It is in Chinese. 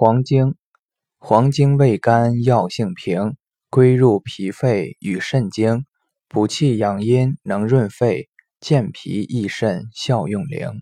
黄精。黄精味甘药性平归入脾肺与肾经补气养阴能润肺健脾益肾效用灵。